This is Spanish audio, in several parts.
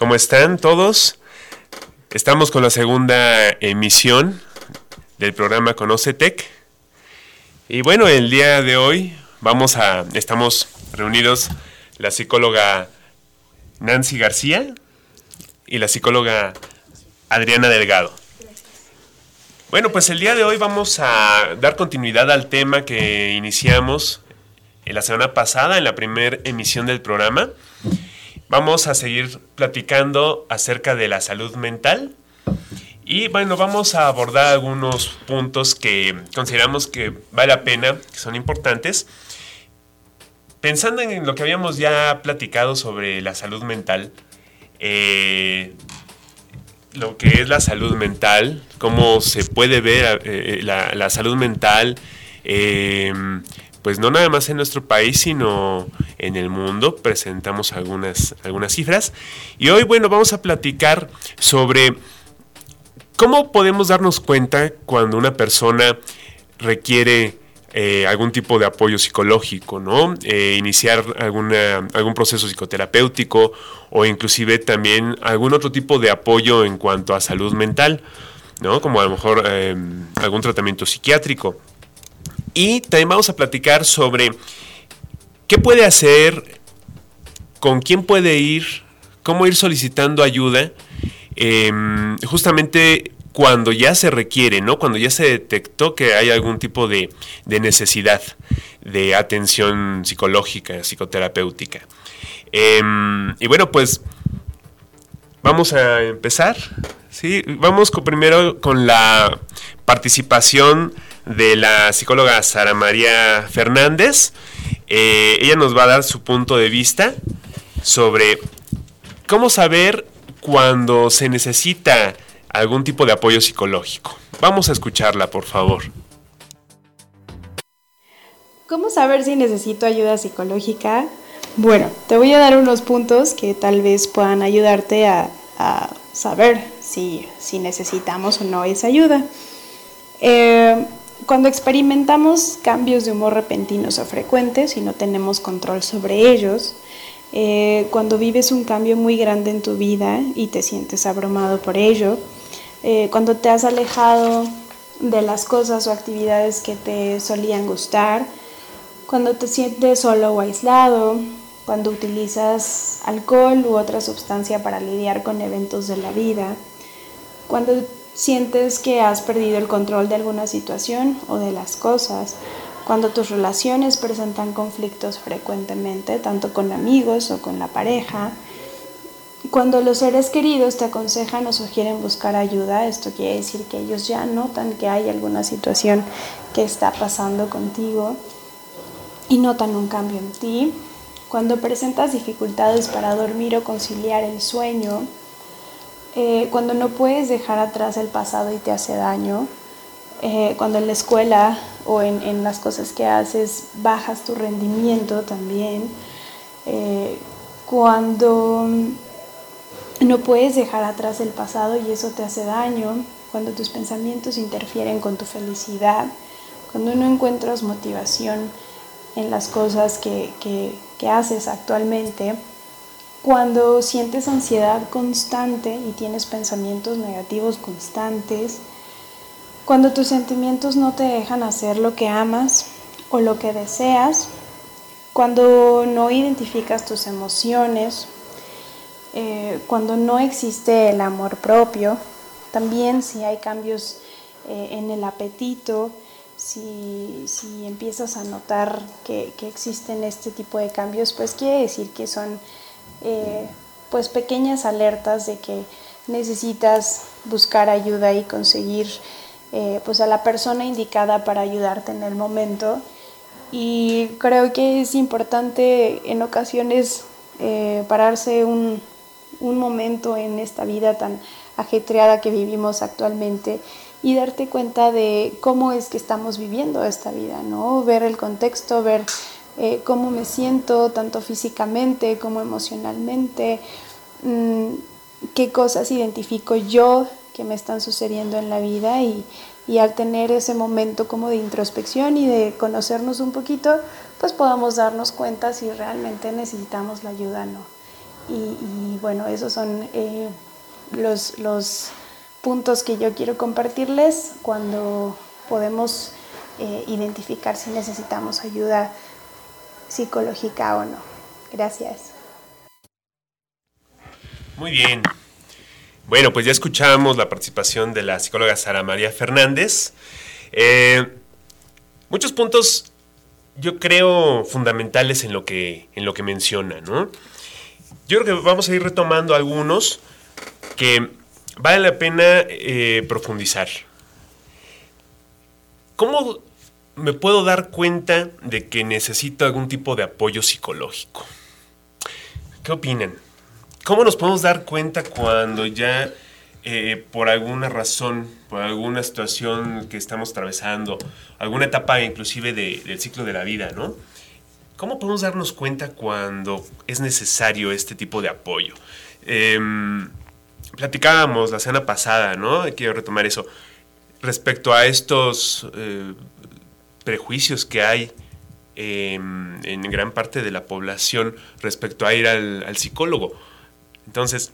¿Cómo están todos? Estamos con la segunda emisión del programa Conocetec. Y bueno, el día de hoy vamos a estamos reunidos la psicóloga Nancy García y la psicóloga Adriana Delgado. Bueno, pues el día de hoy vamos a dar continuidad al tema que iniciamos en la semana pasada, en la primera emisión del programa. Vamos a seguir platicando acerca de la salud mental. Y bueno, vamos a abordar algunos puntos que consideramos que vale la pena, que son importantes. Pensando en lo que habíamos ya platicado sobre la salud mental, eh, lo que es la salud mental, cómo se puede ver eh, eh, la, salud mental, pues no nada más en nuestro país, sino en el mundo. Presentamos algunas, algunas cifras. Y hoy, bueno, vamos a platicar sobre cómo podemos darnos cuenta cuando una persona requiere eh, algún tipo de apoyo psicológico, ¿no? Eh, iniciar algún proceso psicoterapéutico o inclusive también algún otro tipo de apoyo en cuanto a salud mental, ¿no? Como a lo mejor eh, algún tratamiento psiquiátrico. Y también vamos a platicar sobre qué puede hacer, con quién puede ir, cómo ir solicitando ayuda, eh, justamente cuando ya se requiere, ¿no? Cuando ya se detectó que hay algún tipo de, necesidad de atención psicológica, psicoterapéutica. Eh, y bueno, pues vamos a empezar. Sí, vamos primero con la participación de la psicóloga Sara María Fernández. Eh, ella nos va a dar su punto de vista sobre cómo saber cuando se necesita algún tipo de apoyo psicológico. Vamos a escucharla, por favor. ¿Cómo saber si necesito ayuda psicológica? Bueno, te voy a dar unos puntos que tal vez puedan ayudarte a, saber si, si, necesitamos o no esa ayuda. Eh, cuando experimentamos cambios de humor repentinos o frecuentes y no tenemos control sobre ellos, eh, cuando vives un cambio muy grande en tu vida y te sientes abrumado por ello, eh, cuando te has alejado de las cosas o actividades que te solían gustar, cuando te sientes solo o aislado, cuando utilizas alcohol u otra sustancia para lidiar con eventos de la vida, cuando sientes que has perdido el control de alguna situación o de las cosas, cuando tus relaciones presentan conflictos frecuentemente, tanto con amigos o con la pareja, cuando los seres queridos te aconsejan o sugieren buscar ayuda, esto quiere decir que ellos ya notan que hay alguna situación que está pasando contigo y notan un cambio en ti. Cuando presentas dificultades para dormir o conciliar el sueño, eh, cuando no puedes dejar atrás el pasado y te hace daño, eh, cuando en la escuela o en, en, las cosas que haces bajas tu rendimiento también, eh, cuando no puedes dejar atrás el pasado y eso te hace daño, cuando tus pensamientos interfieren con tu felicidad, cuando no encuentras motivación en las cosas que, que, que haces actualmente, cuando sientes ansiedad constante y tienes pensamientos negativos constantes, cuando tus sentimientos no te dejan hacer lo que amas o lo que deseas, cuando no identificas tus emociones, eh, cuando no existe el amor propio, también si hay cambios eh, en el apetito, si, si, empiezas a notar que, que, existen este tipo de cambios, pues quiere decir que son eh, pues pequeñas alertas de que necesitas buscar ayuda y conseguir eh, pues a la persona indicada para ayudarte en el momento. Y creo que es importante en ocasiones eh, pararse un, un momento en esta vida tan ajetreada que vivimos actualmente y darte cuenta de cómo es que estamos viviendo esta vida, ¿no? Ver el contexto, ver eh, cómo me siento, tanto físicamente como emocionalmente, mm, qué cosas identifico yo que me están sucediendo en la vida y, y al tener ese momento como de introspección y de conocernos un poquito, pues podamos darnos cuenta si realmente necesitamos la ayuda o no. Y, bueno, esos son eh, los, los, puntos que yo quiero compartirles cuando podemos eh, identificar si necesitamos ayuda psicológica o no. Gracias. Muy bien. Bueno, pues ya escuchamos la participación de la psicóloga Sara María Fernández. Eh, muchos puntos, yo creo, fundamentales en lo que, en lo que menciona, ¿no? Yo creo que vamos a ir retomando algunos que vale la pena eh, profundizar. ¿Cómo me puedo dar cuenta de que necesito algún tipo de apoyo psicológico? ¿Qué opinan? ¿Cómo nos podemos dar cuenta cuando ya eh, por alguna razón, por alguna situación que estamos atravesando, alguna etapa inclusive del ciclo de la vida, ¿no? ¿Cómo podemos darnos cuenta cuando es necesario este tipo de apoyo? Em, platicábamos la semana pasada, ¿no? Quiero retomar eso. Respecto a estos eh, prejuicios que hay em, en gran parte de la población respecto a ir al psicólogo entonces,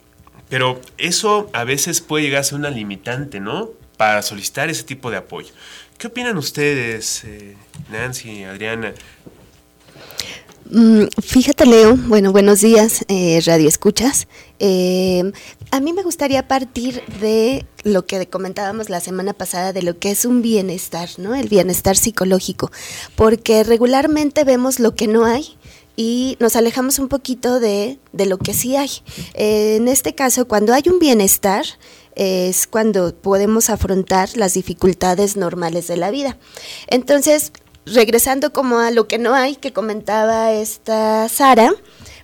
pero eso a veces puede llegar a ser una limitante, ¿no? Para solicitar ese tipo de apoyo. ¿Qué opinan ustedes, eh, Nancy, Adriana? Mm, fíjate, Leo, bueno, buenos días, eh, Radio Escuchas. Eh, a mí me gustaría partir de lo que comentábamos la semana pasada de lo que es un bienestar, ¿no? El bienestar psicológico, porque regularmente vemos lo que no hay y nos alejamos un poquito de, lo que sí hay. en este caso, cuando hay un bienestar, es cuando podemos afrontar las dificultades normales de la vida. Entonces, regresando como a lo que no hay, que comentaba esta Sara,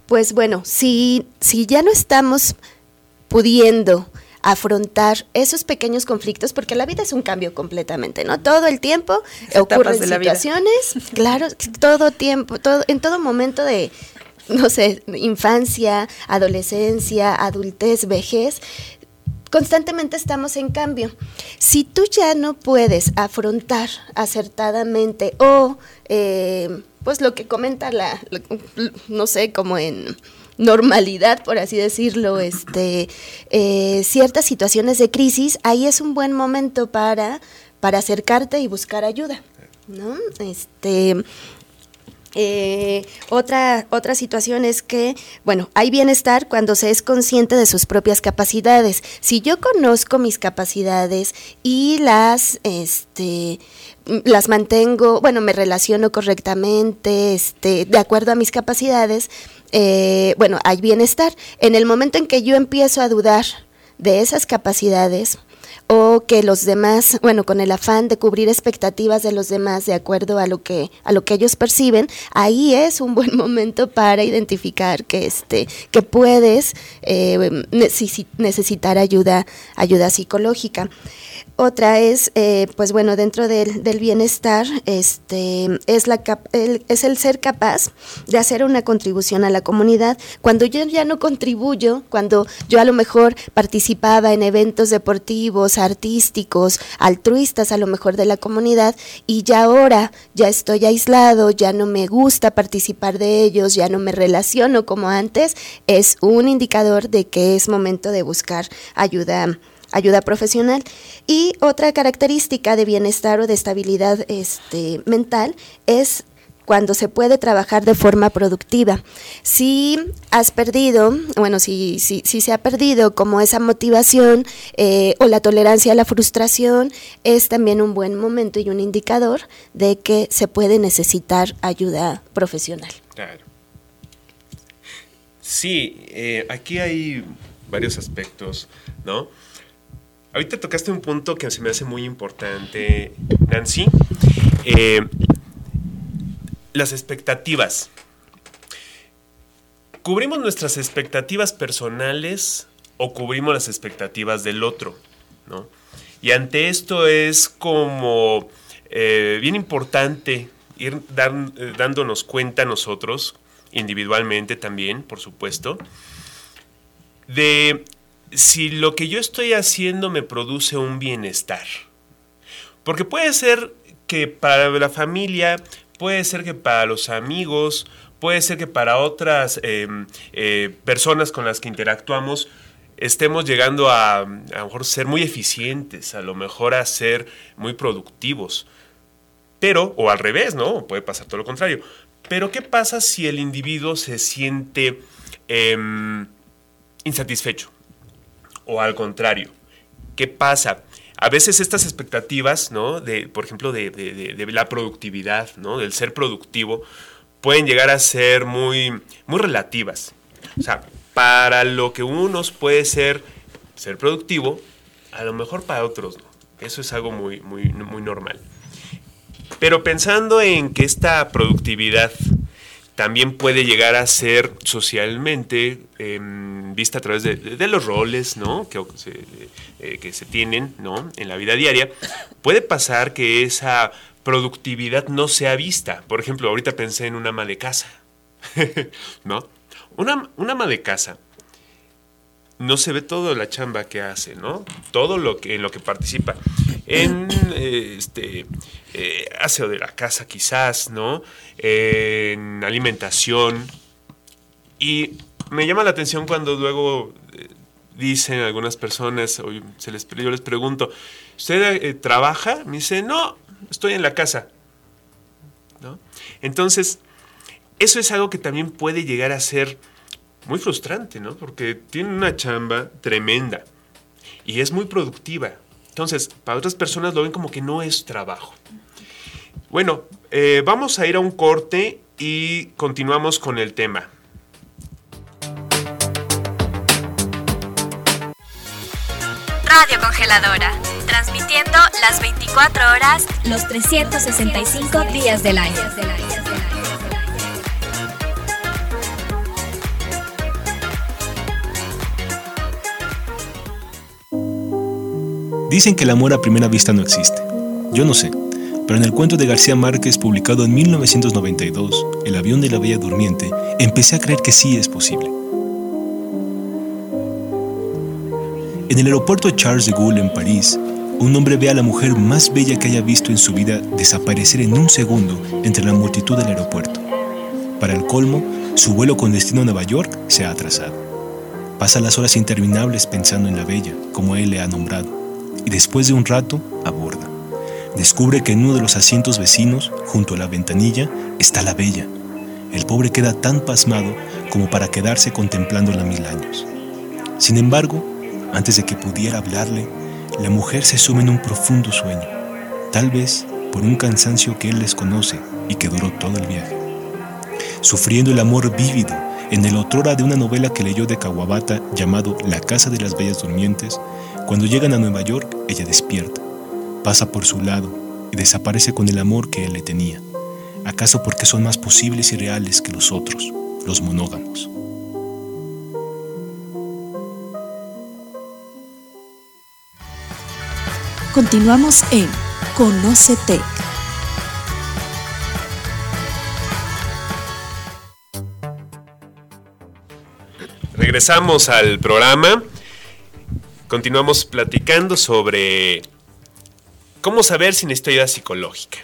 pues bueno, si, si ya no estamos pudiendo afrontar esos pequeños conflictos, porque la vida es un cambio completamente, ¿no? Todo el tiempo ocurren situaciones, claro, todo tiempo, todo, en todo momento de, no sé, infancia, adolescencia, adultez, vejez, constantemente estamos en cambio. Si tú ya no puedes afrontar acertadamente o, eh, pues lo que comenta la, no sé, como en normalidad, por así decirlo, este, eh, ciertas situaciones de crisis, ahí es un buen momento para, para acercarte y buscar ayuda. ¿no? Este, eh, otra, otra situación es que, bueno, hay bienestar cuando se es consciente de sus propias capacidades. Si yo conozco mis capacidades y las, este, las mantengo, bueno, me relaciono correctamente, este, de acuerdo a mis capacidades, eh, bueno, hay bienestar. En el momento en que yo empiezo a dudar de esas capacidades, o que los demás, bueno, con el afán de cubrir expectativas de los demás de acuerdo a lo que a lo que ellos perciben, ahí es un buen momento para identificar que este que puedes eh, necesitar ayuda ayuda psicológica. Otra es, eh, pues bueno, dentro del, bienestar, este, es, la el, es el ser capaz de hacer una contribución a la comunidad. Cuando yo ya no contribuyo, cuando yo a lo mejor participaba en eventos deportivos, artísticos, altruistas a lo mejor de la comunidad, y ya ahora ya estoy aislado, ya no me gusta participar de ellos, ya no me relaciono como antes, es un indicador de que es momento de buscar ayuda ayuda profesional. Y otra característica de bienestar o de estabilidad este, mental es cuando se puede trabajar de forma productiva. Si has perdido, bueno, si, si, si se ha perdido como esa motivación eh, o la tolerancia a la frustración, es también un buen momento y un indicador de que se puede necesitar ayuda profesional. Claro. Sí, eh, aquí hay varios aspectos, ¿no? Ahorita tocaste un punto que se me hace muy importante, Nancy. Eh, las expectativas. ¿cubrimos nuestras expectativas personales o cubrimos las expectativas del otro? ¿no? Y ante esto es como eh, bien importante ir eh, dándonos cuenta nosotros, individualmente también, por supuesto, de si lo que yo estoy haciendo me produce un bienestar. Porque puede ser que para la familia, puede ser que para los amigos, puede ser que para otras em, eh, personas con las que interactuamos, estemos llegando a a lo mejor ser muy eficientes, a lo mejor a ser muy productivos. Pero, o al revés, ¿no? Puede pasar todo lo contrario. Pero, ¿qué pasa si el individuo se siente em, insatisfecho? O al contrario, ¿qué pasa? A veces estas expectativas, ¿no? De, por ejemplo, de, la productividad, ¿no? Del ser productivo, pueden llegar a ser muy, muy relativas. O sea, para lo que unos puede ser ser productivo, a lo mejor para otros no. Eso es algo muy, muy, muy normal. Pero pensando en que esta productividad también puede llegar a ser socialmente em, vista a través de, los roles ¿no? que, se, eh, que se tienen ¿no? en la vida diaria, puede pasar que esa productividad no sea vista. Por ejemplo, ahorita pensé en una ama de casa. ¿no? Una, una ama de casa no se ve toda la chamba que hace, ¿no? Todo lo que, en lo que participa. En eh, este eh, aseo de la casa quizás, ¿no? en alimentación. Y me llama la atención cuando luego eh, dicen algunas personas, o se les, yo les pregunto, ¿usted trabaja? Me dice, no, estoy en la casa. ¿No? Entonces, eso es algo que también puede llegar a ser muy frustrante, ¿no? Porque tiene una chamba tremenda y es muy productiva. Entonces, para otras personas lo ven como que no es trabajo. Bueno, eh, vamos a ir a un corte y continuamos con el tema. Radio Congeladora, transmitiendo las 24 horas, los 365 días del año. Dicen que el amor a primera vista no existe. Yo no sé, pero en el cuento de García Márquez publicado en 1992, El avión de la Bella Durmiente, empecé a creer que sí es posible. En el aeropuerto Charles de Gaulle en París, un hombre ve a la mujer más bella que haya visto en su vida desaparecer en un segundo entre la multitud del aeropuerto. Para el colmo, su vuelo con destino a Nueva York se ha atrasado. Pasa las horas interminables pensando en la bella, como él le ha nombrado y después de un rato aborda. Descubre que en uno de los asientos vecinos, junto a la ventanilla, está la bella. El pobre queda tan pasmado como para quedarse contemplándola mil años. Sin embargo, antes de que pudiera hablarle, la mujer se sume en un profundo sueño, tal vez por un cansancio que él desconoce y que duró todo el viaje. Sufriendo el amor vívido en el otrora de una novela que leyó de Kawabata llamado La Casa de las Bellas Durmientes, cuando llegan a Nueva York, ella despierta, pasa por su lado y desaparece con el amor que él le tenía. ¿Acaso porque son más posibles y reales que los otros, los monógamos? Continuamos en Conócete. Regresamos al programa continuamos platicando sobre cómo saber si necesito ayuda psicológica.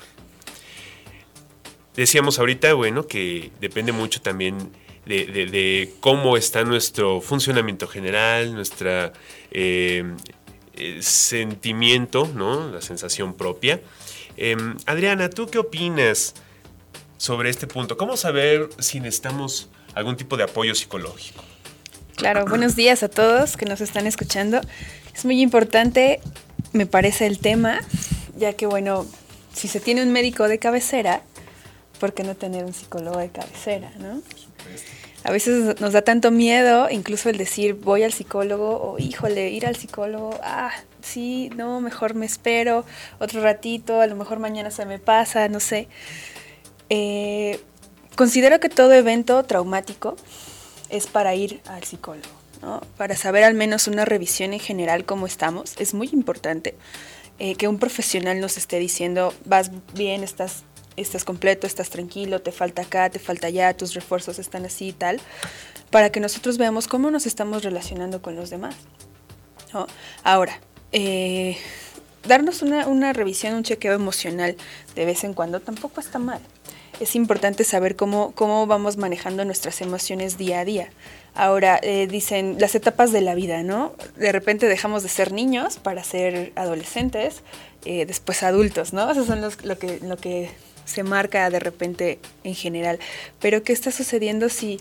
Decíamos ahorita, bueno, que depende mucho también de, cómo está nuestro funcionamiento general, nuestro eh, eh, sentimiento, ¿no? La sensación propia. Em, Adriana, ¿tú qué opinas sobre este punto? ¿Cómo saber si necesitamos algún tipo de apoyo psicológico? Claro, buenos días a todos que nos están escuchando. Es muy importante, me parece, el tema, ya que, bueno, si se tiene un médico de cabecera, ¿por qué no tener un psicólogo de cabecera, no? A veces nos da tanto miedo, incluso el decir voy al psicólogo o híjole, ir al psicólogo, ah, sí, no, mejor me espero otro ratito, a lo mejor mañana se me pasa, no sé. Eh, considero que todo evento traumático es para ir al psicólogo, ¿no? Para saber al menos una revisión en general cómo estamos. Es muy importante eh, que un profesional nos esté diciendo, vas bien, estás, estás completo, estás tranquilo, te falta acá, te falta allá, tus refuerzos están así y tal, para que nosotros veamos cómo nos estamos relacionando con los demás. Ahora, eh, darnos una, una revisión, un chequeo emocional de vez en cuando tampoco está mal es importante saber cómo, cómo vamos manejando nuestras emociones día a día. Ahora, eh, dicen las etapas de la vida, ¿no? De repente dejamos de ser niños para ser adolescentes, eh, después adultos, ¿no? Eso son los, lo, que, lo que se marca de repente en general. Pero, ¿qué está sucediendo si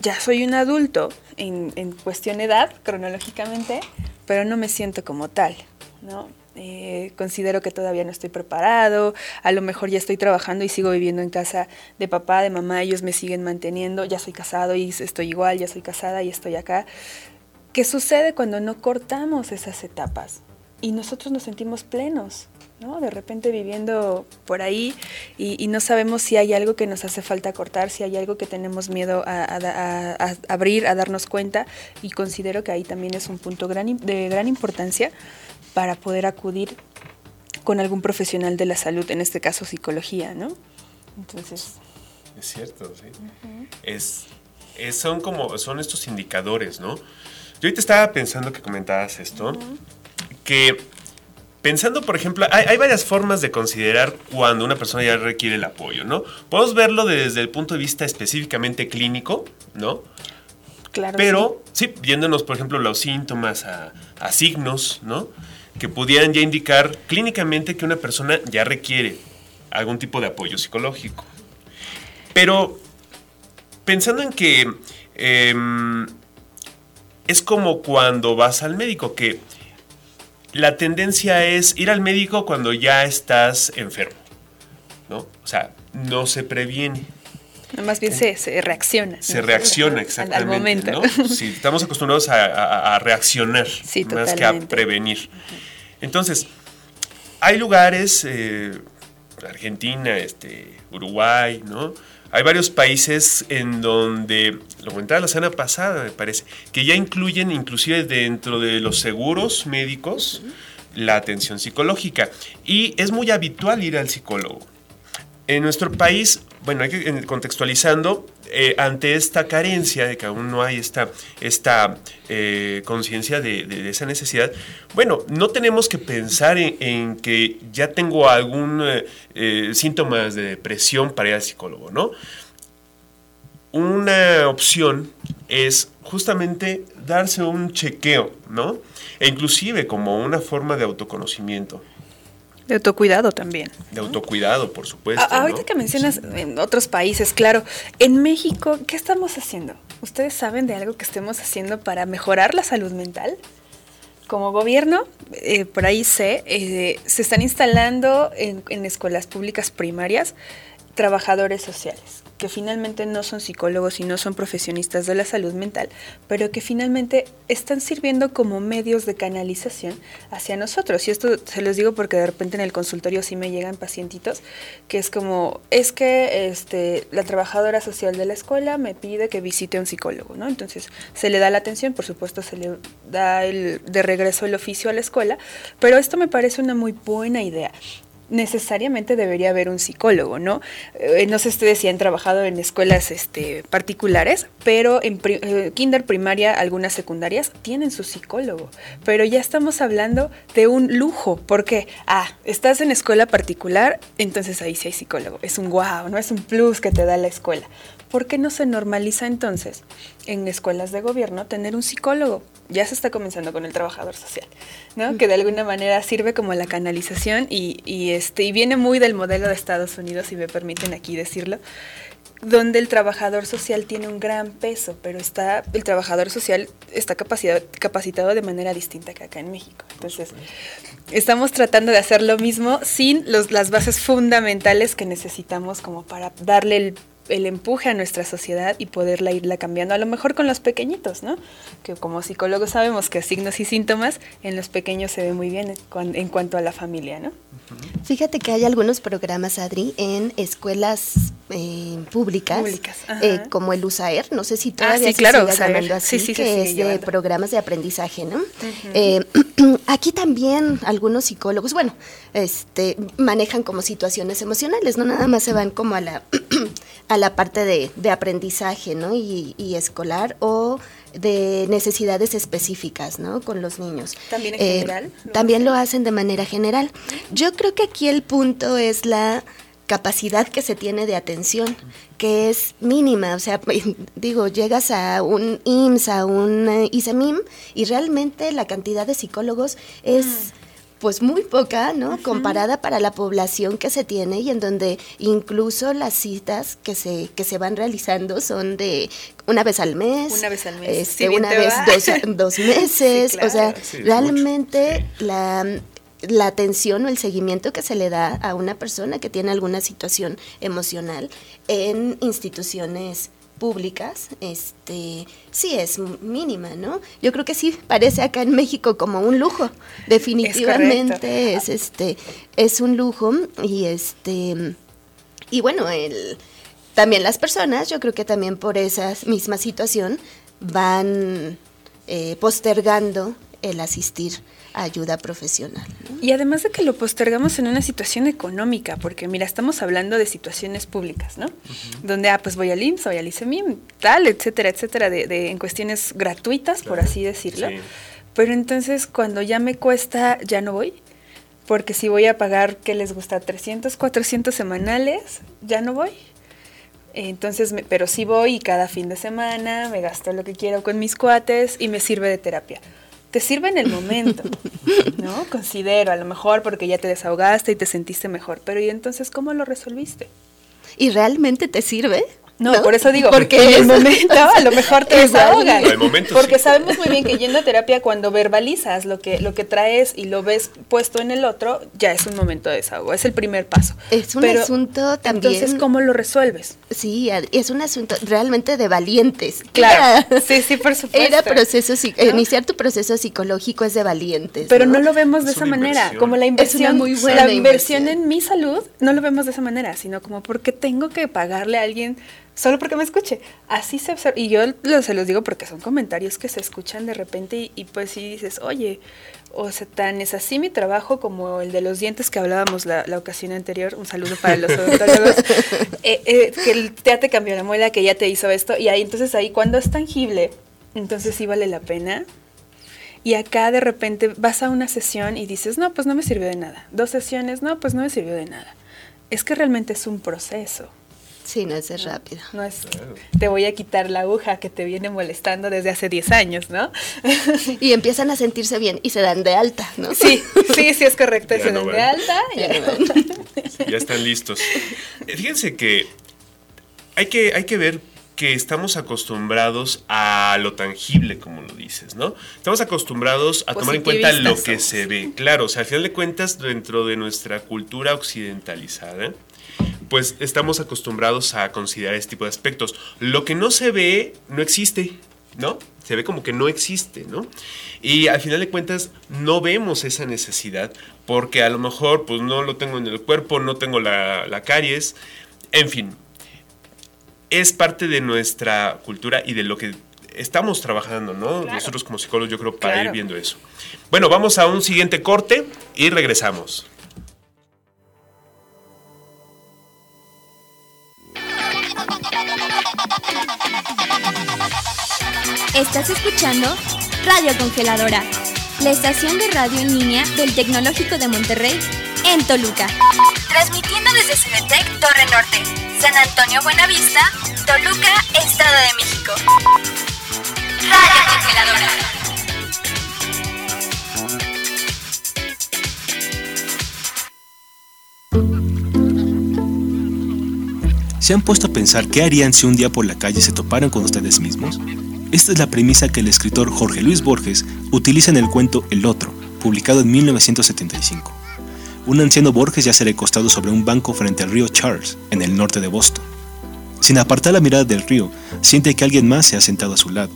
ya soy un adulto en, en cuestión edad, cronológicamente, pero no me siento como tal, ¿no? Eh, considero que todavía no estoy preparado, a lo mejor ya estoy trabajando y sigo viviendo en casa de papá, de mamá, ellos me siguen manteniendo, ya soy casado y estoy igual, ya soy casada y estoy acá. ¿Qué sucede cuando no cortamos esas etapas? Y nosotros nos sentimos plenos, ¿no? De repente viviendo por ahí y, no sabemos si hay algo que nos hace falta cortar, si hay algo que tenemos miedo a, abrir, a darnos cuenta y considero que ahí también es un punto de gran importancia para poder acudir con algún profesional de la salud, en este caso psicología, ¿no? Entonces... Es cierto, sí. es, son como, son estos indicadores, ¿no? Yo ahorita estaba pensando que comentabas esto, que pensando, por ejemplo, hay, hay, varias formas de considerar cuando una persona ya requiere el apoyo, ¿no? Podemos verlo desde el punto de vista específicamente clínico, ¿no? Claro. Pero, sí, yéndonos, por ejemplo, los síntomas a, a signos, ¿no? que pudieran ya indicar clínicamente que una persona ya requiere algún tipo de apoyo psicológico. Pero pensando en que em, es como cuando vas al médico, que la tendencia es ir al médico cuando ya estás enfermo, ¿no? O sea, no se previene. Más bien se, reacciona. Se reacciona, exactamente. Al, momento. ¿no? Sí, estamos acostumbrados a, reaccionar más que a prevenir. Entonces, hay lugares, eh, Argentina, este, Uruguay, ¿no? Hay varios países en donde, lo comentaba la semana pasada, me parece, que ya incluyen inclusive dentro de los seguros médicos la atención psicológica. Y es muy habitual ir al psicólogo. En nuestro país, bueno, hay que contextualizando, eh, ante esta carencia de que aún no hay esta, esta eh, conciencia de, esa necesidad, bueno, no tenemos que pensar en, que ya tengo algún eh, síntomas de depresión para ir al psicólogo, ¿no? Una opción es justamente darse un chequeo, ¿no? E inclusive como una forma de autoconocimiento. De autocuidado también. De autocuidado, por supuesto. ahorita que mencionas en otros países, claro, en México, ¿qué estamos haciendo? ¿Ustedes saben de algo que estemos haciendo para mejorar la salud mental? Como gobierno, eh, por ahí sé, eh, se están instalando en escuelas públicas primarias trabajadores sociales que finalmente no son psicólogos y no son profesionistas de la salud mental, pero que finalmente están sirviendo como medios de canalización hacia nosotros. Y esto se los digo porque de repente en el consultorio sí me llegan pacientitos que es como, es que este, la trabajadora social de la escuela me pide que visite a un psicólogo, ¿no? Entonces se le da la atención, por supuesto se le da el, de regreso el oficio a la escuela, pero esto me parece una muy buena idea necesariamente debería haber un psicólogo, ¿no? Eh, no sé ustedes si han trabajado en escuelas este, particulares, pero en eh, kinder primaria, algunas secundarias, tienen su psicólogo. Pero ya estamos hablando de un lujo, porque, ah, estás en escuela particular, entonces ahí sí hay psicólogo. Es un wow, no es un plus que te da la escuela. ¿Por qué no se normaliza entonces en escuelas de gobierno tener un psicólogo? Ya se está comenzando con el trabajador social, ¿no? Que de alguna manera sirve como la canalización y, y, este, y viene muy del modelo de Estados Unidos, si me permiten aquí decirlo, donde el trabajador social tiene un gran peso, pero está, el trabajador social está capacitado, capacitado de manera distinta que acá en México. Entonces, estamos tratando de hacer lo mismo sin los, las bases fundamentales que necesitamos como para darle el el empuje a nuestra sociedad y poderla irla cambiando, a lo mejor con los pequeñitos, ¿no? Que como psicólogos sabemos que signos y síntomas en los pequeños se ve muy bien en, en cuanto a la familia, ¿no? Fíjate que hay algunos programas, Adri, en escuelas eh, públicas, Públicas, eh, como el USAER, no sé si todavía sí, se claro, llamando así, Sí, sí, que es de programas de aprendizaje, ¿no? Eh, aquí también algunos psicólogos, bueno, este, manejan como situaciones emocionales, no nada más se van como a la a la parte de, de aprendizaje, ¿no? Y, y escolar o de necesidades específicas, ¿no? Con los niños. ¿También en Eh, general lo También lo hacen de manera general. Yo creo que aquí el punto es la capacidad que se tiene de atención, que es mínima, o sea, digo, llegas a un IMSS, a un eh, ISEMIM, y realmente la cantidad de psicólogos es pues muy poca, ¿no? Comparada para la población que se tiene y en donde incluso las citas que se que se van realizando son de una vez al mes, Una vez al mes. este, una vez dos, dos meses, Sí, o sea. Sí, realmente la la atención o el seguimiento que se le da a una persona que tiene alguna situación emocional en instituciones públicas, este, sí es mínima, ¿no? Yo creo que sí parece acá en México como un lujo. Definitivamente es, este es un lujo y este y bueno, el también las personas, yo creo que también por esa misma situación van eh, postergando el asistir ayuda profesional. ¿no? Y además de que lo postergamos en una situación económica, porque mira, estamos hablando de situaciones públicas, ¿no? Donde, ah, pues voy al IMSS, voy al ICEMIM, tal, etcétera, etcétera, de, de- en cuestiones gratuitas, por así decirlo. sí. Pero entonces cuando ya me cuesta, ya no voy. Porque si voy a pagar, ¿qué les gusta? 300, 400 semanales, ya no voy. Entonces, me- pero sí voy y cada fin de semana me gasto lo que quiero con mis cuates y me sirve de terapia. Te sirve en el momento, ¿no? Considero, a lo mejor porque ya te desahogaste y te sentiste mejor. Pero ¿y entonces cómo lo resolviste? ¿Y realmente te sirve? No, por eso digo, porque en el es- momento a lo mejor te es desahogas. porque sí. sabemos muy bien que yendo a terapia, cuando verbalizas lo que, lo que traes y lo ves puesto en el otro, ya es un momento de desahogo. Es el primer paso. Es un Pero, asunto también. Entonces, ¿cómo lo resuelves? Sí, es un asunto realmente de valientes. Claro. Era- Sí, sí, por supuesto. Era proceso, ¿No? iniciar tu proceso psicológico es de valientes. Pero no lo vemos de Es esa manera, inversión. como la Es inversión, una muy buena la inversión inversión. en mi salud, no lo vemos de esa manera, sino como porque tengo que pagarle a alguien solo porque me escuche. Así se observa, y yo lo- se los digo porque son comentarios que se escuchan de repente y, y pues sí dices, oye, o sea, tan es así mi trabajo como el de los dientes que hablábamos la, la ocasión anterior, un saludo para los odontólogos, eh, eh, que el- ya te cambió la muela, que ya te hizo esto, y ahí entonces ahí cuando es tangible, entonces sí vale la pena. Y acá de repente vas a una sesión y dices, no, pues no me sirvió de nada. Dos sesiones, no, pues no me sirvió de nada. Es que realmente es un proceso. Sí, no es de rápido. No es, te voy a quitar la aguja que te viene molestando desde hace 10 años, ¿no? Y empiezan a sentirse bien y se dan de alta, ¿no? Sí, sí, sí es correcto. Ya Se no dan van. de alta. Ya ya. no van. Ya están listos. Eh, Fíjense que hay que, hay que ver que estamos acostumbrados a lo tangible, como lo dices, ¿no? Estamos acostumbrados a tomar en cuenta lo que somos. se ve. Claro, o sea, al final de cuentas, dentro de nuestra cultura occidentalizada, pues estamos acostumbrados a considerar este tipo de aspectos. Lo que no se ve, no existe, ¿no? Se ve como que no existe, ¿no? Y al final de cuentas no vemos esa necesidad porque a lo mejor pues no lo tengo en el cuerpo, no tengo la, la caries, en fin. Es parte de nuestra cultura y de lo que estamos trabajando, ¿no? Nosotros como psicólogos yo creo para ir viendo eso. Bueno, vamos a un siguiente corte y regresamos. Estás escuchando Radio Congeladora, la estación de radio en línea del Tecnológico de Monterrey en Toluca. Transmitiendo desde Cinetec Torre Norte, San Antonio Buenavista, Toluca, Estado de México. Radio Congeladora. ¿Se han puesto a pensar qué harían si un día por la calle se toparan con ustedes mismos? Esta es la premisa que el escritor Jorge Luis Borges utiliza en el cuento El Otro, publicado en 1975. Un anciano Borges yace recostado sobre un banco frente al río Charles, en el norte de Boston. Sin apartar la mirada del río, siente que alguien más se ha sentado a su lado.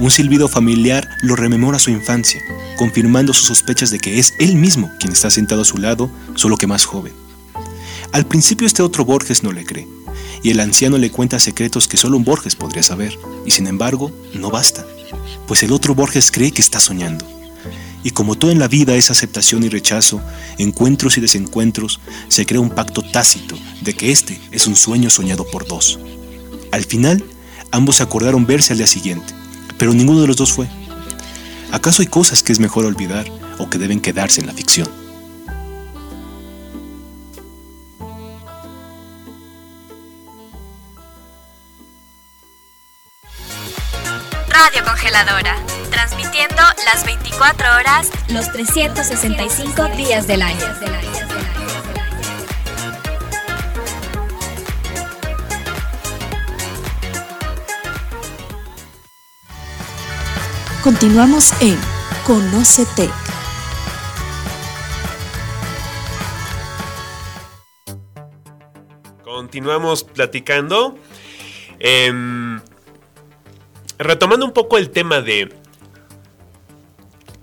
Un silbido familiar lo rememora su infancia, confirmando sus sospechas de que es él mismo quien está sentado a su lado, solo que más joven. Al principio este otro Borges no le cree, y el anciano le cuenta secretos que solo un Borges podría saber, y sin embargo no basta, pues el otro Borges cree que está soñando. Y como todo en la vida es aceptación y rechazo, encuentros y desencuentros, se crea un pacto tácito de que este es un sueño soñado por dos. Al final, ambos acordaron verse al día siguiente, pero ninguno de los dos fue. ¿Acaso hay cosas que es mejor olvidar o que deben quedarse en la ficción? Radio Congeladora, transmitiendo las 24 horas, los 365 días del año. Continuamos en Conócete. Continuamos platicando. Em, retomando un poco el tema de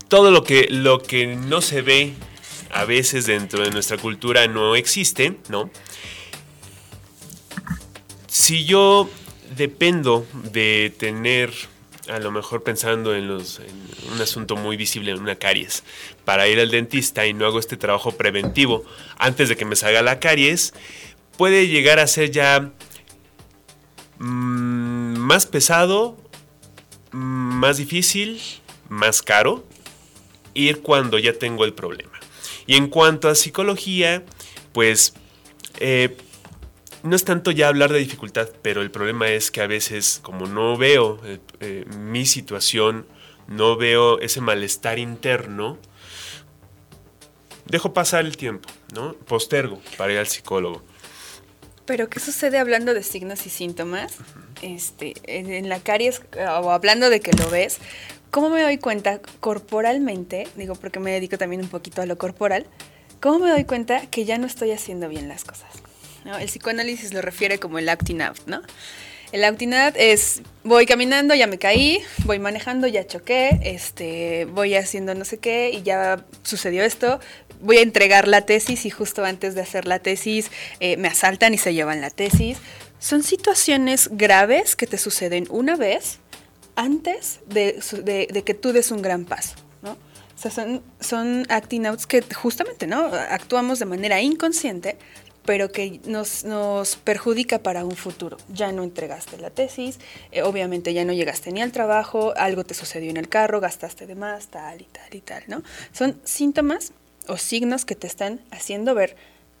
todo lo que, lo que no se ve a veces dentro de nuestra cultura no existe, ¿no? Si yo dependo de tener, a lo mejor pensando en, los, en un asunto muy visible, una caries, para ir al dentista y no hago este trabajo preventivo antes de que me salga la caries, puede llegar a ser ya mm, más pesado, más difícil, más caro ir cuando ya tengo el problema. Y en cuanto a psicología, pues eh, no es tanto ya hablar de dificultad, pero el problema es que a veces como no veo eh, eh, mi situación, no veo ese malestar interno, dejo pasar el tiempo, ¿no? Postergo para ir al psicólogo. Pero ¿qué sucede hablando de signos y síntomas? Este, en, la caries, o hablando de que lo ves, ¿cómo me doy cuenta corporalmente? Digo, porque me dedico también un poquito a lo corporal. ¿Cómo me doy cuenta que ya no estoy haciendo bien las cosas? ¿No? El psicoanálisis lo refiere como el acting out, ¿no? El acting out es, voy caminando, ya me caí, voy manejando, ya choqué, este, voy haciendo no sé qué y ya sucedió esto, voy a entregar la tesis y justo antes de hacer la tesis eh, me asaltan y se llevan la tesis. Son situaciones graves que te suceden una vez antes de, que tú des un gran paso, ¿no? Son, son acting outs que justamente, ¿no? Actuamos de manera inconsciente, pero que nos, nos perjudica para un futuro. Ya no entregaste la tesis, eh, obviamente ya no llegaste ni al trabajo, algo te sucedió en el carro, gastaste de más, tal y tal y tal, ¿no? Son síntomas o signos que te están haciendo ver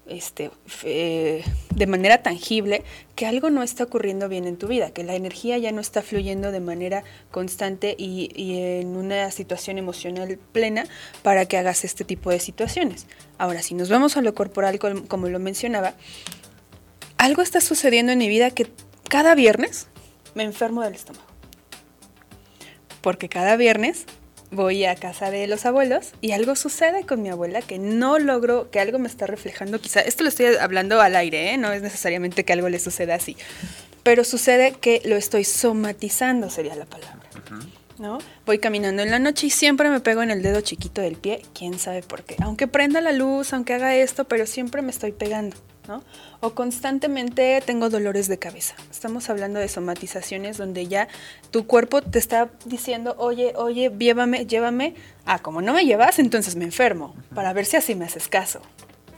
este, eh, de manera tangible que algo no está ocurriendo bien en tu vida, que la energía ya no está fluyendo de manera constante y, y en una situación emocional plena para que hagas este tipo de situaciones. Ahora, si nos vamos a lo corporal, como lo mencionaba, algo está sucediendo en mi vida que cada viernes me enfermo del estómago. Porque cada viernes voy a casa de los abuelos y algo sucede con mi abuela que no logro, que algo me está reflejando. Quizá, esto lo estoy hablando al aire, ¿eh? no es necesariamente que algo le suceda así. Pero sucede que lo estoy somatizando, sería la palabra. ¿no? Voy caminando en la noche y siempre me pego en el dedo chiquito del pie, quién sabe por qué. Aunque prenda la luz, aunque haga esto, pero siempre me estoy pegando, ¿no? O constantemente tengo dolores de cabeza. Estamos hablando de somatizaciones donde ya tu cuerpo te está diciendo, oye, oye, llévame, llévame. Ah, como no me llevas, entonces me enfermo, para ver si así me haces caso.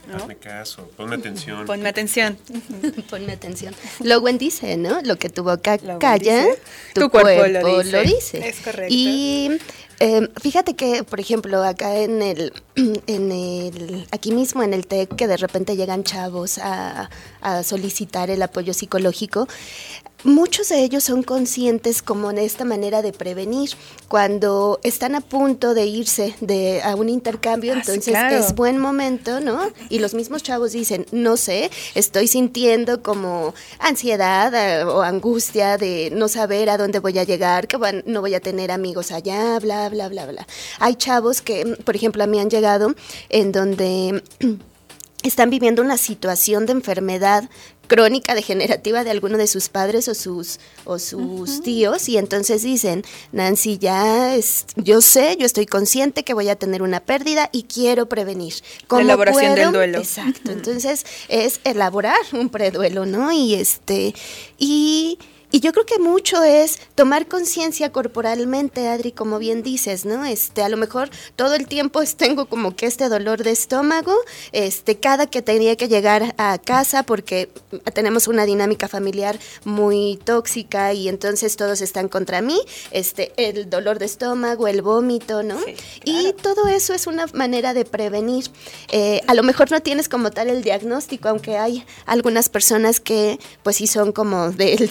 ¿No? Hazme caso, ponme atención. Ponme atención. Ponme atención. Lowen dice, ¿no? Lo que tu boca Lowen calla, dice, tu, tu cuerpo cuerpo, lo lo dice. dice. Es correcto. Y eh, fíjate que, por ejemplo, acá en el, en el, aquí mismo en el TEC, que de repente llegan chavos a, a solicitar el apoyo psicológico, muchos de ellos son conscientes como de esta manera de prevenir. Cuando están a punto de irse de, a un intercambio, Ah, sí, entonces claro. es buen momento, ¿no? Y los mismos chavos dicen, no sé, estoy sintiendo como ansiedad eh, o angustia de no saber a dónde voy a llegar, que van- no voy a tener amigos allá, bla, bla, bla, bla. Hay chavos que, mm, por ejemplo, a mí han llegado en donde... están viviendo una situación de enfermedad crónica degenerativa de alguno de sus padres o sus o sus tíos y entonces dicen, Nancy, ya es, yo sé, yo estoy consciente que voy a tener una pérdida y quiero prevenir. La elaboración del duelo. Exacto. Entonces es elaborar un preduelo, ¿no? Y este y y yo creo que mucho es tomar conciencia corporalmente, Adri, como bien dices, ¿no? Este, a lo mejor todo el tiempo tengo como que este dolor de estómago, este, cada que tenía que llegar a casa porque tenemos una dinámica familiar muy tóxica y entonces todos están contra mí, este, el dolor de estómago, el vómito, ¿no? Y todo eso es una manera de prevenir. Eh, a lo mejor no tienes como tal el diagnóstico, aunque hay algunas personas que pues sí son como del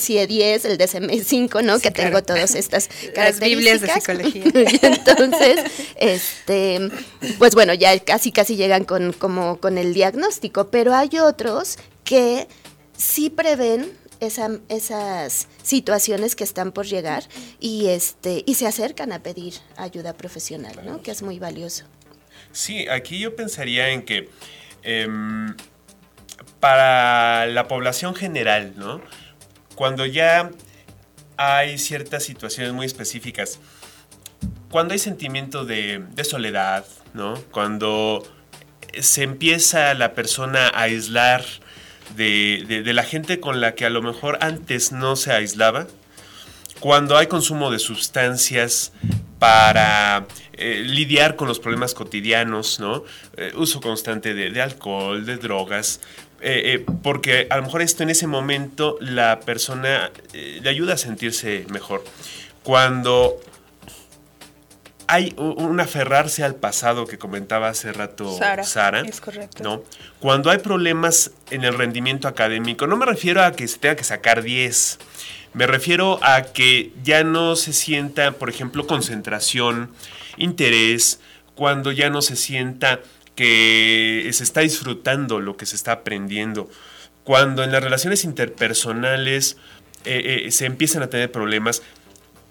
CIE-10 el DSM-5, ¿no? que tengo todas estas Las Biblias de psicología. entonces, este, pues bueno, ya casi casi llegan con, como, con el diagnóstico, pero hay otros que sí prevén esa, esas situaciones que están por llegar y este y se acercan a pedir ayuda profesional, ¿no? Que es muy valioso. Sí, aquí yo pensaría en que em, para la población general, ¿no? Cuando ya hay ciertas situaciones muy específicas, cuando hay sentimiento de, soledad, ¿no? Cuando se empieza la persona a aislar de, la gente con la que a lo mejor antes no se aislaba, cuando hay consumo de sustancias para eh, lidiar con los problemas cotidianos, ¿no? Eh, uso constante de, alcohol, de drogas, eh, eh, porque a lo mejor esto en ese momento la persona eh, le ayuda a sentirse mejor. Cuando hay un aferrarse al pasado que comentaba hace rato Sara, es correcto. ¿no? Cuando hay problemas en el rendimiento académico, no me refiero a que se tenga que sacar 10, me refiero a que ya no se sienta, por ejemplo, concentración, interés, cuando ya no se sienta que se está disfrutando lo que se está aprendiendo. Cuando en las relaciones interpersonales eh, eh, se empiezan a tener problemas,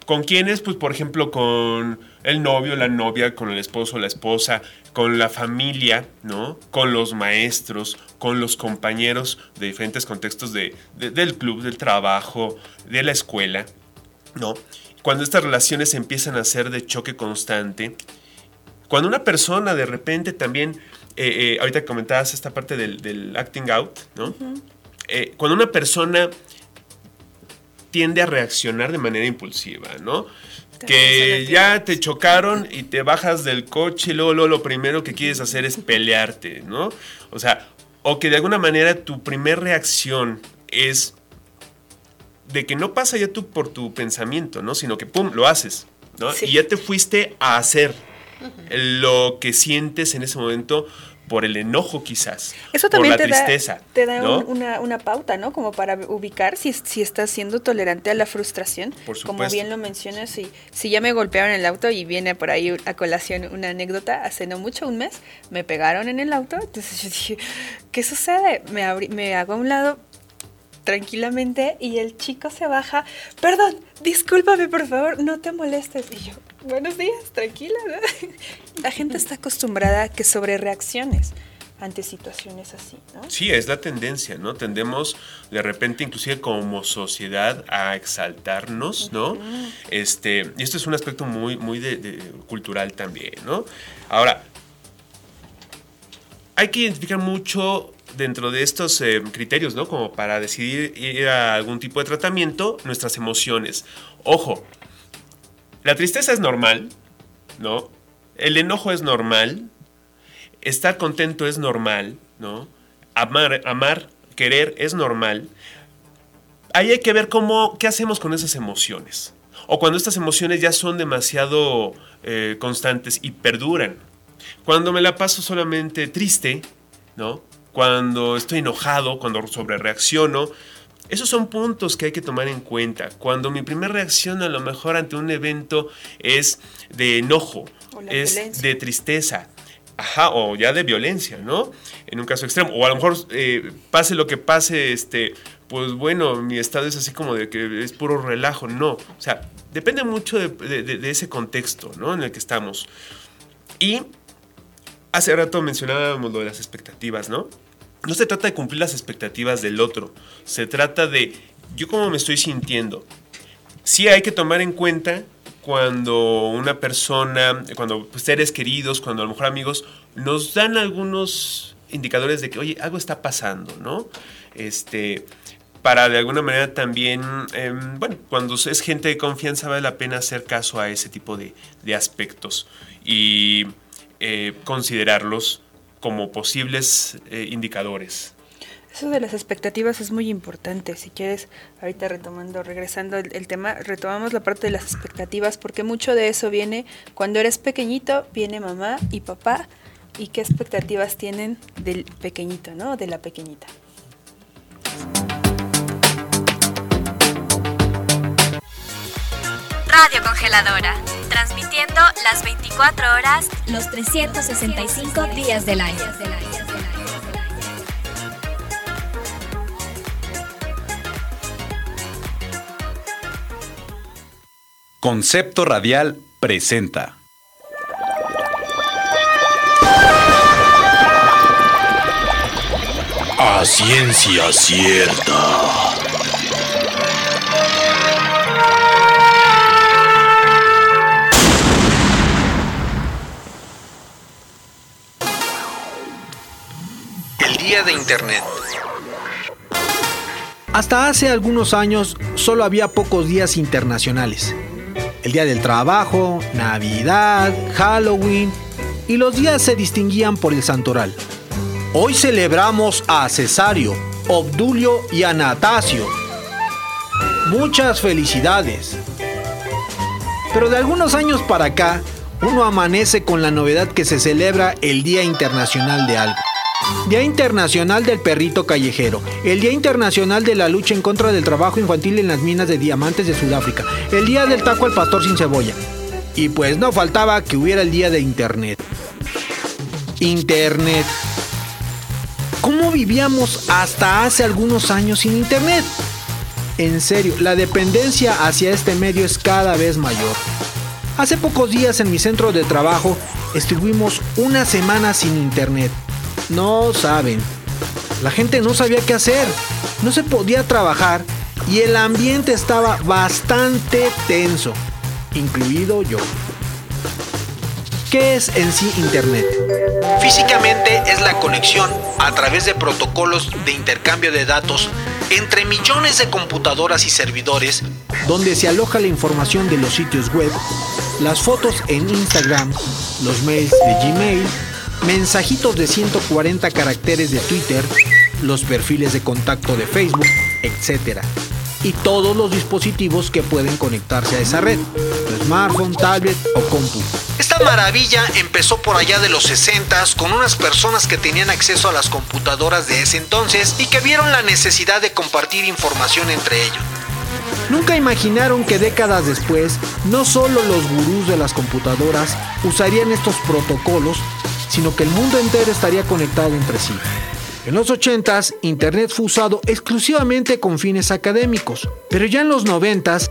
¿Con quiénes? Pues por ejemplo con el novio, la novia, con el esposo, la esposa, con la familia, ¿no? Con los maestros, con los compañeros de diferentes contextos de, del club, del trabajo, de la escuela, ¿no? Cuando estas relaciones empiezan a ser de choque constante, cuando una persona de repente también, eh, eh, ahorita comentabas esta parte del, acting out, ¿no? Eh, cuando una persona tiende a reaccionar de manera impulsiva, ¿no? que ya te chocaron y te bajas del coche y luego, lo primero que quieres hacer es pelearte, ¿no? O sea, o que de alguna manera tu primer reacción es de que no pasa ya tú por tu pensamiento, ¿no? Sino que pum, lo haces, ¿no? Y ya te fuiste a hacer, lo que sientes en ese momento por el enojo quizás, Eso también por la te tristeza. Da, te da una, pauta, ¿no? Como para ubicar si, si estás siendo tolerante a la frustración. Por Como bien lo mencionas, si, si ya me golpearon en el auto y viene por ahí a colación una anécdota, hace no mucho, un mes, me pegaron en el auto, entonces yo dije, ¿qué sucede? Me, me hago a un lado, tranquilamente y el chico se baja, perdón, discúlpame por favor, no te molestes. Y yo, buenos días, tranquila. La gente está acostumbrada a que sobre reacciones ante situaciones así, ¿no? Sí, es la tendencia, ¿no? Tendemos de repente, inclusive como sociedad, a exaltarnos, ¿no? Este, y esto es un aspecto muy, muy de, cultural también, ¿no? Ahora, hay que identificar mucho dentro de estos eh, criterios, ¿no? Como para decidir ir a algún tipo de tratamiento, nuestras emociones. Ojo, la tristeza es normal, ¿no? El enojo es normal, estar contento es normal, ¿no? Amar, amar, querer es normal. Ahí hay que ver cómo, qué hacemos con esas emociones. O cuando estas emociones ya son demasiado eh, constantes y perduran. Cuando me la paso solamente triste, ¿no? cuando estoy enojado, cuando sobrereacciono. Esos son puntos que hay que tomar en cuenta. Cuando mi primera reacción a lo mejor ante un evento es de enojo, es de tristeza, Ajá, o ya de violencia, ¿no? En un caso extremo. O a lo mejor eh, pase lo que pase, este, pues bueno, mi estado es así como de que es puro relajo. No, o sea, depende mucho de, de ese contexto, ¿no? En el que estamos. Y hace rato mencionábamos lo de las expectativas, ¿no? No se trata de cumplir las expectativas del otro, se trata de yo cómo me estoy sintiendo. Sí hay que tomar en cuenta cuando una persona, cuando seres queridos, cuando a lo mejor amigos, nos dan algunos indicadores de que, oye, algo está pasando, ¿no? Este, para de alguna manera también, em, bueno, cuando es gente de confianza vale la pena hacer caso a ese tipo de, aspectos y eh, considerarlos como posibles eh, indicadores. Eso de las expectativas es muy importante. Si quieres, ahorita retomando, regresando el, tema, retomamos la parte de las expectativas porque mucho de eso viene cuando eres pequeñito, viene mamá y papá y qué expectativas tienen del pequeñito, ¿no? De la pequeñita. Radio Congeladora, transmitiendo las 24 horas, los 365 días del año. Concepto Radial presenta. A ciencia cierta. Internet. Hasta hace algunos años solo había pocos días internacionales. El Día del Trabajo, Navidad, Halloween y los días se distinguían por el santoral. Hoy celebramos a Cesario, Obdulio y Anastasio. Muchas felicidades. Pero de algunos años para acá, uno amanece con la novedad que se celebra el Día Internacional de algo. Día Internacional del Perrito Callejero, el Día Internacional de la Lucha en contra del Trabajo Infantil en las Minas de Diamantes de Sudáfrica, el Día del Taco al Pastor sin Cebolla. Y pues no faltaba que hubiera el Día de Internet. Internet. ¿Cómo vivíamos hasta hace algunos años sin Internet? En serio, la dependencia hacia este medio es cada vez mayor. Hace pocos días en mi centro de trabajo estuvimos una semana sin Internet no saben. La gente no sabía qué hacer, no se podía trabajar y el ambiente estaba bastante tenso, incluido yo. ¿Qué es en sí Internet? Físicamente es la conexión a través de protocolos de intercambio de datos entre millones de computadoras y servidores donde se aloja la información de los sitios web, las fotos en Instagram, los mails de Gmail, mensajitos de 140 caracteres de Twitter, los perfiles de contacto de Facebook, etc. Y todos los dispositivos que pueden conectarse a esa red, smartphone, tablet o compu. Esta maravilla empezó por allá de los 60 con unas personas que tenían acceso a las computadoras de ese entonces y que vieron la necesidad de compartir información entre ellos. Nunca imaginaron que décadas después, no solo los gurús de las computadoras usarían estos protocolos, sino que el mundo entero estaría conectado entre sí. En los 80s, Internet fue usado exclusivamente con fines académicos, pero ya en los 90s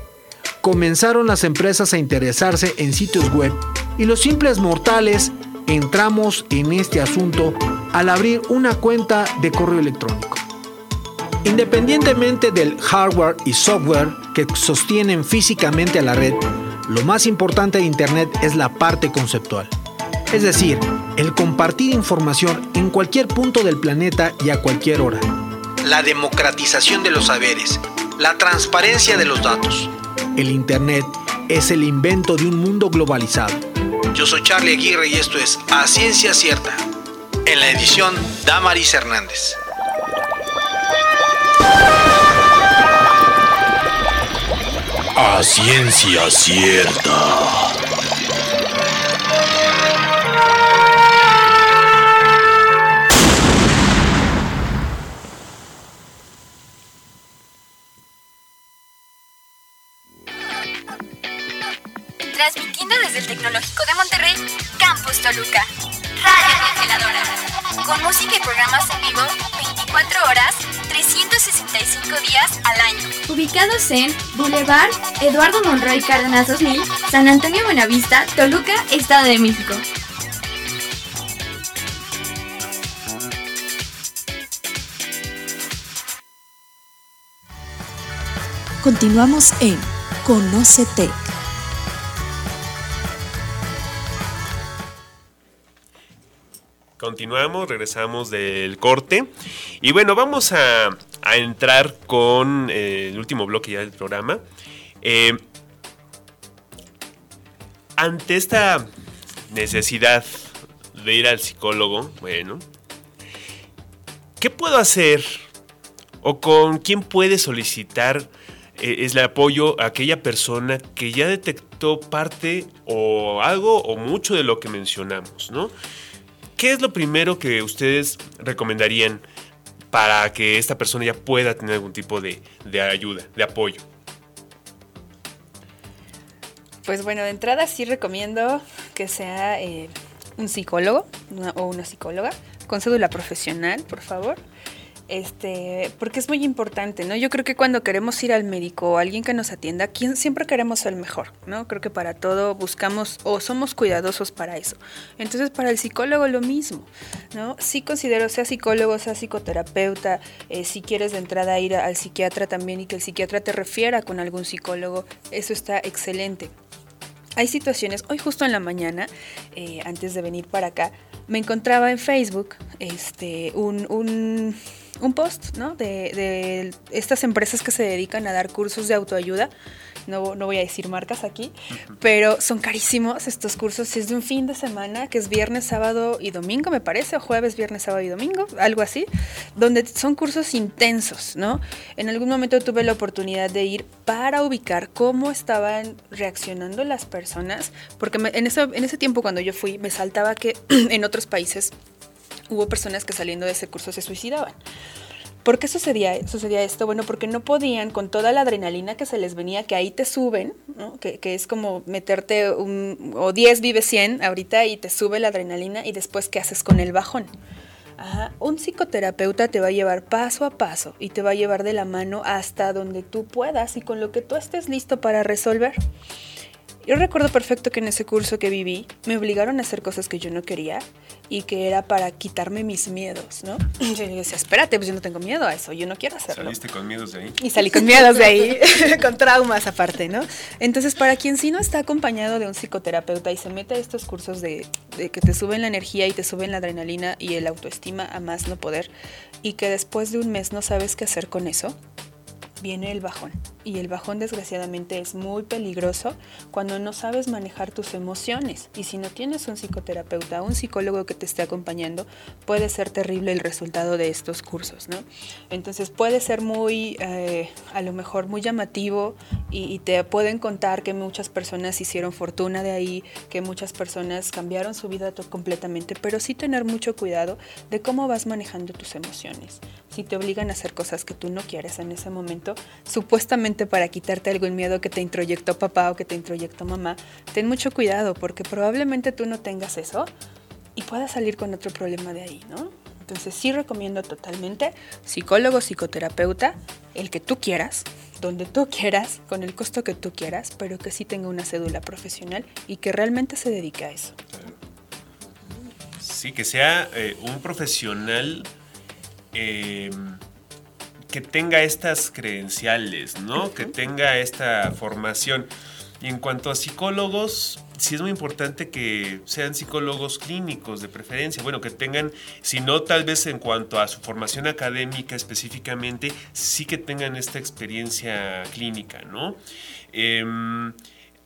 comenzaron las empresas a interesarse en sitios web y los simples mortales entramos en este asunto al abrir una cuenta de correo electrónico. Independientemente del hardware y software que sostienen físicamente a la red, lo más importante de Internet es la parte conceptual. Es decir, el compartir información en cualquier punto del planeta y a cualquier hora. La democratización de los saberes, la transparencia de los datos. El Internet es el invento de un mundo globalizado. Yo soy Charlie Aguirre y esto es A Ciencia Cierta, en la edición Damaris Hernández. A Ciencia Cierta. transmitiendo desde el Tecnológico de Monterrey, Campus Toluca. Radio Congeladora. Con música y programas en vivo 24 horas, 365 días al año. Ubicados en Boulevard Eduardo Monroy Cárdenas 2000, San Antonio Buenavista, Toluca, Estado de México. Continuamos en Conócete. Continuamos, regresamos del corte. Y bueno, vamos a, a entrar con eh, el último bloque ya del programa. Eh, ante esta necesidad de ir al psicólogo, bueno, ¿qué puedo hacer? ¿O con quién puede solicitar eh, es el apoyo a aquella persona que ya detectó parte o algo o mucho de lo que mencionamos, ¿no? ¿Qué es lo primero que ustedes recomendarían para que esta persona ya pueda tener algún tipo de, de ayuda, de apoyo? Pues bueno, de entrada sí recomiendo que sea eh, un psicólogo o una psicóloga con cédula profesional, por favor. Este, porque es muy importante, ¿no? Yo creo que cuando queremos ir al médico o alguien que nos atienda, siempre queremos el mejor, ¿no? Creo que para todo buscamos o somos cuidadosos para eso. Entonces, para el psicólogo lo mismo, ¿no? Sí considero, sea psicólogo, sea psicoterapeuta, eh, si quieres de entrada ir al psiquiatra también y que el psiquiatra te refiera con algún psicólogo, eso está excelente. Hay situaciones, hoy justo en la mañana, eh, antes de venir para acá, me encontraba en Facebook este, un, un- un post ¿no? de, de estas empresas que se dedican a dar cursos de autoayuda. No, no voy a decir marcas aquí, pero son carísimos estos cursos. Si es de un fin de semana, que es viernes, sábado y domingo, me parece, o jueves, viernes, sábado y domingo, algo así, donde son cursos intensos, ¿no? En algún momento tuve la oportunidad de ir para ubicar cómo estaban reaccionando las personas, porque me- en, ese, en ese tiempo cuando yo fui, me saltaba que en otros países hubo personas que saliendo de ese curso se suicidaban. ¿Por qué sucedía, sucedía esto? Bueno, porque no podían con toda la adrenalina que se les venía, que ahí te suben, que, que es como meterte un, o 10 vive 100 ahorita y te sube la adrenalina y después ¿qué haces con el bajón? Ajá, Un psicoterapeuta te va a llevar paso a paso y te va a llevar de la mano hasta donde tú puedas y con lo que tú estés listo para resolver. Yo recuerdo perfecto que en ese curso que viví me obligaron a hacer cosas que yo no quería y que era para quitarme mis miedos, ¿no? Y yo decía, espérate, pues yo no tengo miedo a eso, yo no quiero hacerlo. ¿Saliste con miedos de ahí? Y salí con miedos de ahí, con traumas aparte, ¿no? Entonces, para quien sí no está acompañado de un psicoterapeuta y se mete a estos cursos de, de que te suben la energía y te suben la adrenalina y el autoestima a más no poder, y que después de un mes no sabes qué hacer con eso, viene el bajón. Y el bajón desgraciadamente es muy peligroso cuando no sabes manejar tus emociones. Y si no tienes un psicoterapeuta, un psicólogo que te esté acompañando, puede ser terrible el resultado de estos cursos, ¿no? Entonces puede ser muy, eh, a lo mejor muy llamativo y, y te pueden contar que muchas personas hicieron fortuna de ahí, que muchas personas cambiaron su vida completamente, pero sí tener mucho cuidado de cómo vas manejando tus emociones. Si te obligan a hacer cosas que tú no quieres en ese momento, supuestamente para quitarte algún miedo que te introyectó papá o que te introyectó mamá, ten mucho cuidado porque probablemente tú no tengas eso y puedas salir con otro problema de ahí, ¿no? Entonces sí recomiendo totalmente psicólogo, psicoterapeuta, el que tú quieras, donde tú quieras, con el costo que tú quieras, pero que sí tenga una cédula profesional y que realmente se dedique a eso. Sí, que sea eh, un profesional eh, que tenga estas credenciales, ¿no? Que tenga esta formación. Y en cuanto a psicólogos, sí es muy importante que sean psicólogos clínicos de preferencia. Bueno, que tengan, si no tal vez en cuanto a su formación académica específicamente, sí que tengan esta experiencia clínica, ¿no? Em,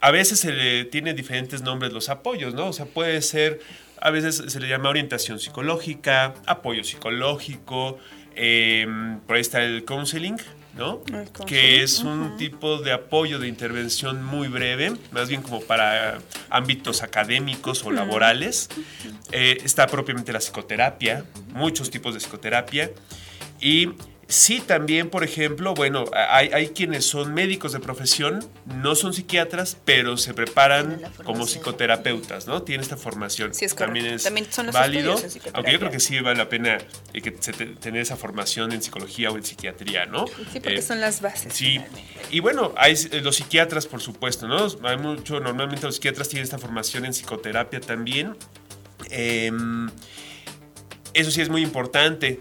a veces se le tiene diferentes nombres los apoyos, ¿no? O sea, puede ser, a veces se le llama orientación psicológica, apoyo psicológico, em, por ahí está el counseling, ¿no? El counseling, Que es un tipo de apoyo de intervención muy breve, más bien como para ámbitos académicos o laborales. Eh, está propiamente la psicoterapia, muchos tipos de psicoterapia. Y sí, también, por ejemplo, bueno, hay, hay quienes son médicos de profesión, no son psiquiatras, pero se preparan como psicoterapeutas, ¿no? Tienen esta formación. Sí, es también es También son los válido, aunque yo creo que sí vale la pena eh, que se te- tener esa formación en psicología o en psiquiatría, ¿no? Sí, porque Eh, son las bases. Sí, y bueno, hay eh, los psiquiatras, por supuesto, ¿no? Hay mucho, normalmente los psiquiatras tienen esta formación en psicoterapia también. Em, eso sí es muy importante,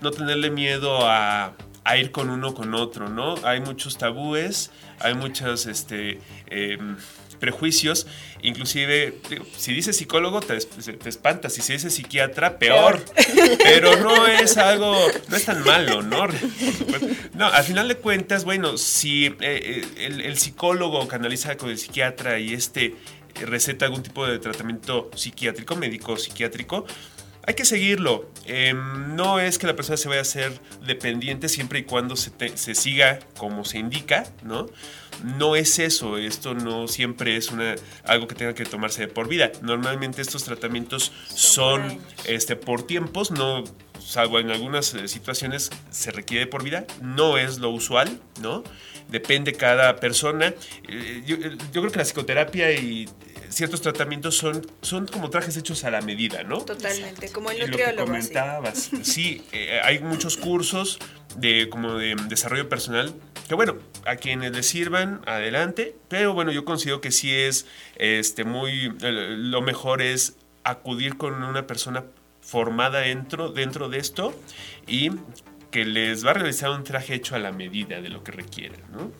no tenerle miedo a, a ir con uno con otro, ¿no? Hay muchos tabúes, hay muchos este, em, prejuicios, inclusive si dices psicólogo te, te, espantas, y si dices psiquiatra peor, pero no es algo, no es tan malo, ¿no? No, al final de cuentas, bueno, si eh, eh, el, el, psicólogo canaliza con el psiquiatra y este receta algún tipo de tratamiento psiquiátrico, médico psiquiátrico, hay que seguirlo. Em, no es que la persona se vaya a ser dependiente siempre y cuando se, se, siga como se indica, ¿no? No es eso, esto no siempre es una, algo que tenga que tomarse de por vida. Normalmente estos tratamientos son este, por tiempos, no, salvo en algunas eh, situaciones se requiere por vida, no es lo usual, ¿no? Depende cada persona. Eh, yo, yo creo que la psicoterapia y ciertos tratamientos son, son como trajes hechos a la medida, ¿no? Totalmente, como el nutriólogo. Lo que comentabas. Sí, eh, hay muchos cursos de, como de desarrollo personal que bueno, a quienes les sirvan, adelante, pero bueno, yo considero que sí es este, muy, lo mejor es acudir con una persona formada dentro, dentro de esto y que les va a realizar un traje hecho a la medida de lo que requieren, ¿no?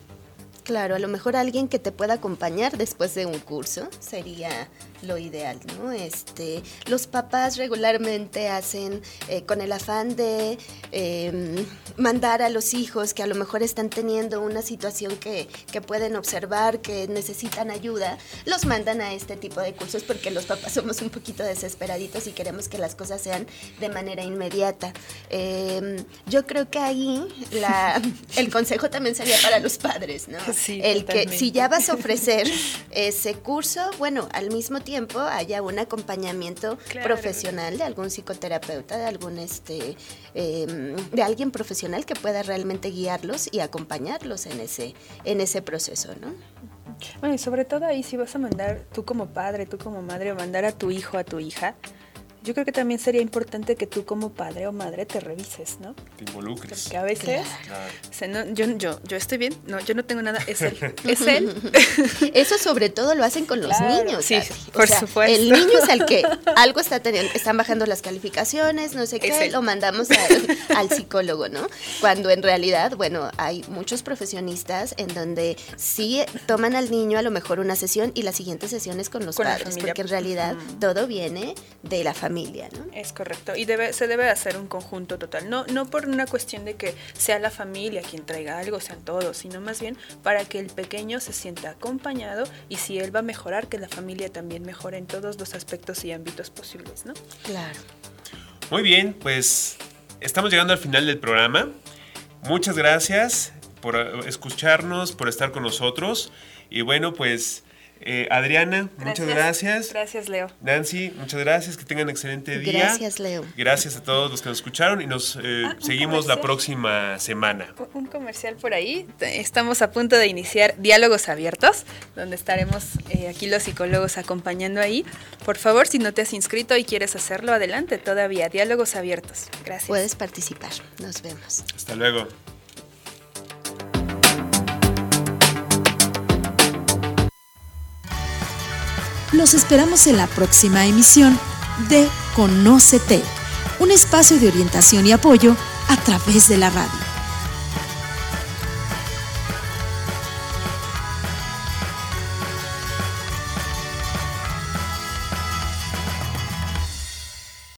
Claro, a lo mejor alguien que te pueda acompañar después de un curso sería lo ideal, ¿no? Este, los papás regularmente hacen eh, con el afán de em, mandar a los hijos que a lo mejor están teniendo una situación que, que, pueden observar, que necesitan ayuda, los mandan a este tipo de cursos porque los papás somos un poquito desesperaditos y queremos que las cosas sean de manera inmediata. Em, yo creo que ahí la, el consejo también sería para los padres, ¿no? Sí, el que si ya vas a ofrecer ese curso, bueno, al mismo tiempo tiempo haya un acompañamiento profesional de algún psicoterapeuta, de algún este, em, de alguien profesional que pueda realmente guiarlos y acompañarlos en ese, en ese proceso, ¿no? Bueno, y sobre todo ahí si vas a mandar tú como padre, tú como madre, o mandar a tu hijo, a tu hija, yo creo que también sería importante que tú como padre o madre te revises, ¿no? Te involucres. Porque a veces, yo, yo, yo estoy bien, no, yo no tengo nada, es él, es él. Eso sobre todo lo hacen con los niños. Sí, por supuesto. El niño es el que algo está teniendo, están bajando las calificaciones, no sé qué, lo mandamos al, psicólogo, ¿no? Cuando en realidad, bueno, hay muchos profesionistas en donde sí toman al niño a lo mejor una sesión y la siguiente sesión es con los padres, porque en realidad todo viene de la familia familia, ¿no? Es correcto. Y debe, se debe hacer un conjunto total. No, no por una cuestión de que sea la familia quien traiga algo, sean todos, sino más bien para que el pequeño se sienta acompañado y si él va a mejorar, que la familia también mejore en todos los aspectos y ámbitos posibles, ¿no? Claro. Muy bien, pues estamos llegando al final del programa. Muchas gracias por escucharnos, por estar con nosotros. Y bueno, pues eh, Adriana, muchas gracias. Gracias, Leo. Nancy, muchas gracias. Que tengan un excelente día. Gracias, Leo. Gracias a todos los que nos escucharon y nos eh, ah, seguimos la próxima semana. Un comercial por ahí. Estamos a punto de iniciar Diálogos Abiertos, donde estaremos eh, aquí los psicólogos acompañando ahí. Por favor, si no te has inscrito y quieres hacerlo, adelante todavía. Diálogos Abiertos. Gracias. Puedes participar. Nos vemos. Hasta luego. Los esperamos en la próxima emisión de Conócete, un espacio de orientación y apoyo a través de la radio.